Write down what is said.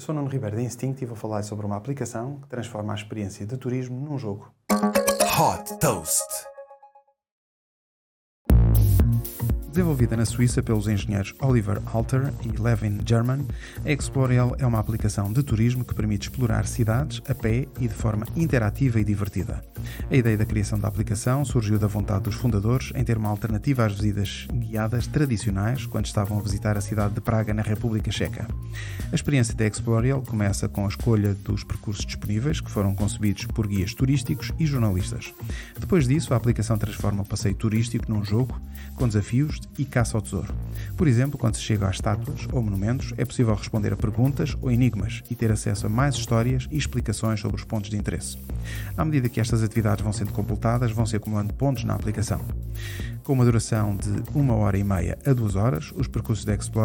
Eu sou Nuno Ribeiro da Instinct e vou falar sobre uma aplicação que transforma a experiência de turismo num jogo. Hot Toast. Desenvolvida na Suíça pelos engenheiros Oliver Alter e Levin German, a Explorial é uma aplicação de turismo que permite explorar cidades a pé e de forma interativa e divertida. A ideia da criação da aplicação surgiu da vontade dos fundadores em ter uma alternativa às visitas guiadas tradicionais quando estavam a visitar a cidade de Praga, na República Checa. A experiência da Explorial começa com a escolha dos percursos disponíveis, que foram concebidos por guias turísticos e jornalistas. Depois disso, a aplicação transforma o passeio turístico num jogo com desafios e caça ao tesouro. Por exemplo, quando se chega a estátuas ou monumentos, é possível responder a perguntas ou enigmas e ter acesso a mais histórias e explicações sobre os pontos de interesse. À medida que estas atividades vão sendo completadas, vão se acumulando pontos na aplicação. Com uma duração de uma hora e meia a duas horas, os percursos da Explore